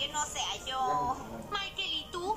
que no sea yo. Michael, ¿y tú?